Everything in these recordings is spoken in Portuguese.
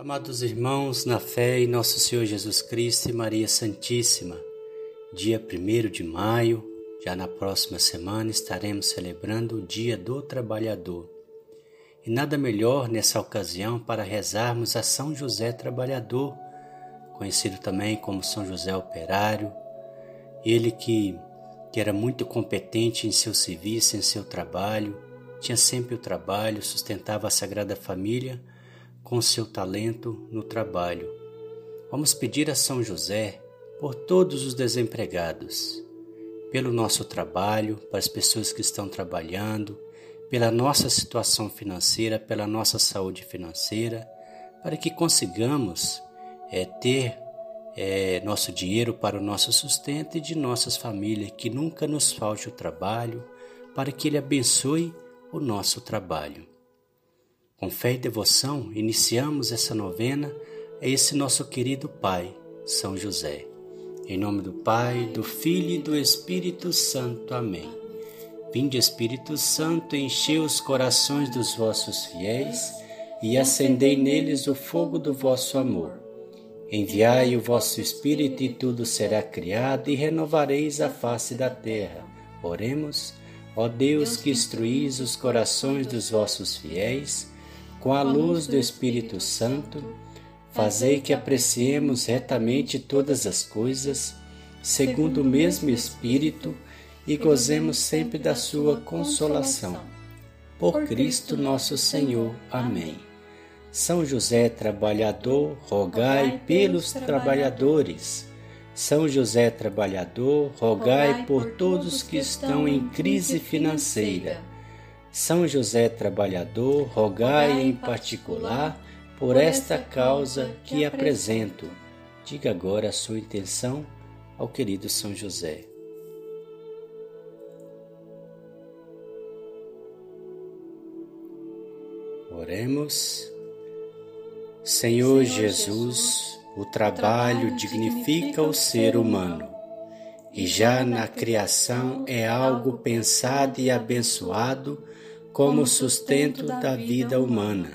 Amados irmãos, na fé em nosso Senhor Jesus Cristo e Maria Santíssima, dia 1 de maio, já na próxima semana estaremos celebrando o Dia do Trabalhador. E nada melhor nessa ocasião para rezarmos a São José Trabalhador, conhecido também como São José Operário, ele que, que era muito competente em seu serviço, em seu trabalho, tinha sempre o trabalho, sustentava a Sagrada Família com seu talento no trabalho. Vamos pedir a São José por todos os desempregados, pelo nosso trabalho, para as pessoas que estão trabalhando, pela nossa situação financeira, pela nossa saúde financeira, para que consigamos é, ter é, nosso dinheiro para o nosso sustento e de nossas famílias, que nunca nos falte o trabalho, para que Ele abençoe o nosso trabalho. Com fé e devoção, iniciamos essa novena a esse nosso querido Pai, São José. Em nome do Pai, do Filho e do Espírito Santo. Amém. Vinde, Espírito Santo, enchei os corações dos vossos fiéis e acendei neles o fogo do vosso amor. Enviai o vosso Espírito e tudo será criado e renovareis a face da terra. Oremos, ó Deus que instruís os corações dos vossos fiéis com a luz do Espírito Santo, fazei que apreciemos retamente todas as coisas, segundo o mesmo Espírito, e gozemos sempre da sua consolação. Por Cristo nosso Senhor. Amém. São José trabalhador, rogai pelos trabalhadores. São José trabalhador, rogai por todos que estão em crise financeira são José Trabalhador, rogai em particular por esta causa que apresento. Diga agora a sua intenção ao querido São José. Oremos. Senhor Jesus, o trabalho dignifica o ser humano e já na criação é algo pensado e abençoado como sustento da vida humana.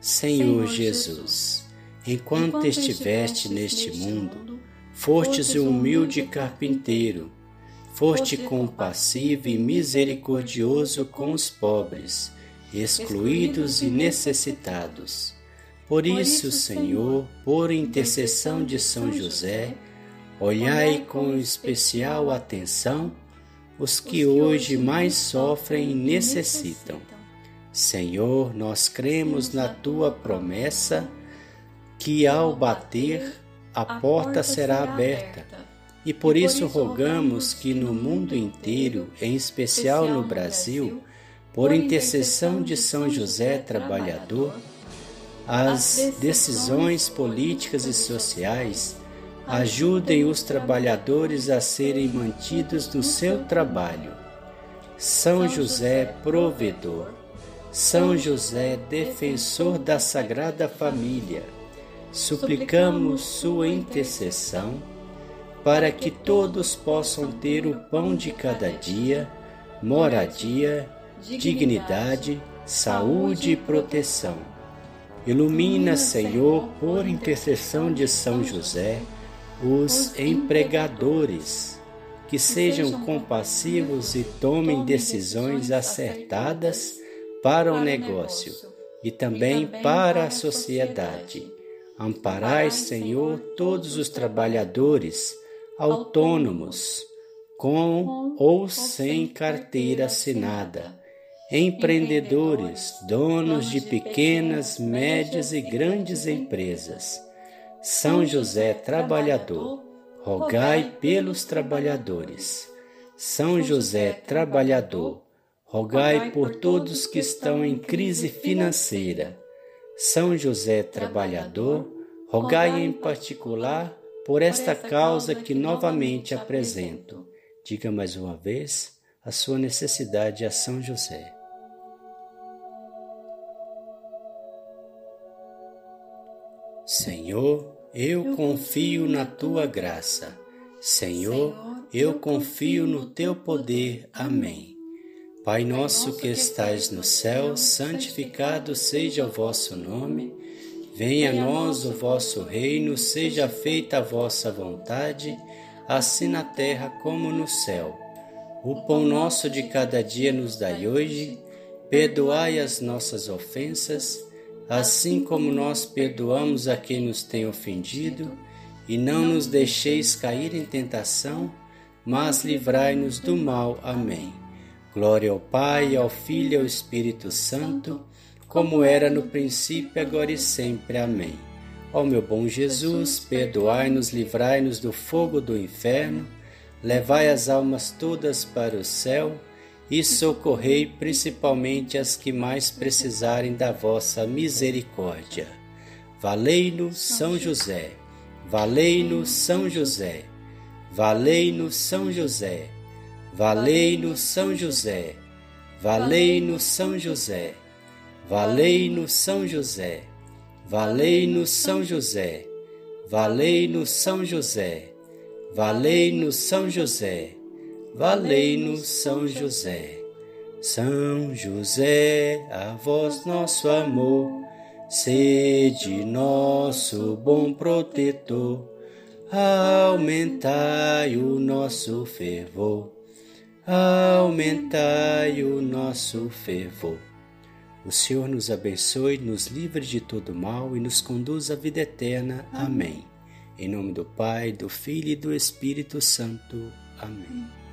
Senhor Jesus, enquanto estiveste neste mundo, fostes um humilde carpinteiro, foste compassivo e misericordioso com os pobres, excluídos e necessitados. Por isso, Senhor, por intercessão de São José, olhai com especial atenção os que hoje mais sofrem e necessitam. Senhor, nós cremos na tua promessa que ao bater a porta será aberta. E por isso rogamos que no mundo inteiro, em especial no Brasil, por intercessão de São José Trabalhador, as decisões políticas e sociais ajudem os trabalhadores a serem mantidos no seu trabalho. São José, provedor. São José, defensor da Sagrada Família, suplicamos sua intercessão para que todos possam ter o pão de cada dia, moradia, dignidade, saúde e proteção. Ilumina, Senhor, por intercessão de São José, os empregadores, que sejam compassivos e tomem decisões acertadas para o negócio e também para a sociedade. Amparai, Senhor, todos os trabalhadores autônomos, com ou sem carteira assinada, empreendedores, donos de pequenas, médias e grandes empresas são José trabalhador, rogai pelos trabalhadores. São José trabalhador, rogai por todos que estão em crise financeira. São José trabalhador, rogai em particular por esta causa que novamente apresento. Diga mais uma vez a sua necessidade a São José. Senhor, eu confio na tua graça. Senhor, eu confio no teu poder. Amém. Pai nosso que estais no céu, santificado seja o vosso nome. Venha a nós o vosso reino, seja feita a vossa vontade, assim na terra como no céu. O pão nosso de cada dia nos dai hoje, perdoai as nossas ofensas, assim como nós perdoamos a quem nos tem ofendido, e não nos deixeis cair em tentação, mas livrai-nos do mal. Amém. Glória ao Pai, ao Filho e ao Espírito Santo, como era no princípio, agora e sempre. Amém. Ó meu bom Jesus, perdoai-nos, livrai-nos do fogo do inferno, levai as almas todas para o céu e socorrei principalmente as que mais precisarem da vossa misericórdia. Valei-nos, São José. Valei-nos, São José. Valei-nos, São José. Valei-nos, São José. Valei-nos, São José. Valei-nos, São José. Valei-nos, São José. Valei-nos, São José. Valei-nos, São José. Valei-nos, São José. São José, a vós nosso amor, sede nosso bom protetor aumentai o nosso fervor, aumentai o nosso fervor. O Senhor nos abençoe, nos livre de todo mal e nos conduz à vida eterna. Amém. Em nome do Pai, do Filho e do Espírito Santo. Amém.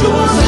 就算